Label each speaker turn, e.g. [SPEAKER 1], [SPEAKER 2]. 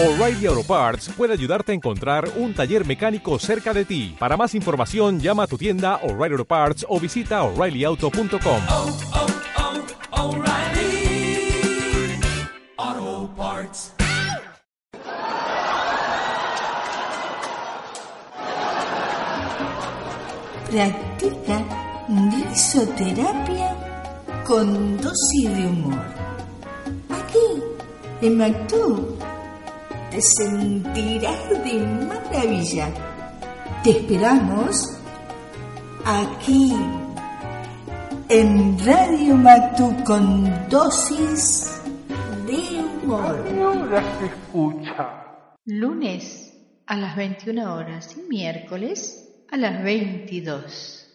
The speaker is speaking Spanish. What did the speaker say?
[SPEAKER 1] O'Reilly Auto Parts puede ayudarte a encontrar un taller mecánico cerca de ti. Para más información, llama a tu tienda O'Reilly Auto Parts o visita oreillyauto.com.
[SPEAKER 2] oh, oh, Parts.
[SPEAKER 3] Practica risoterapia con dosis de humor. Aquí, en Mactú, te sentirás de maravilla. Te esperamos aquí, en Radio Mactú, con dosis de humor.
[SPEAKER 4] ahora se escucha?
[SPEAKER 5] Lunes a las 21 horas y miércoles a las 22.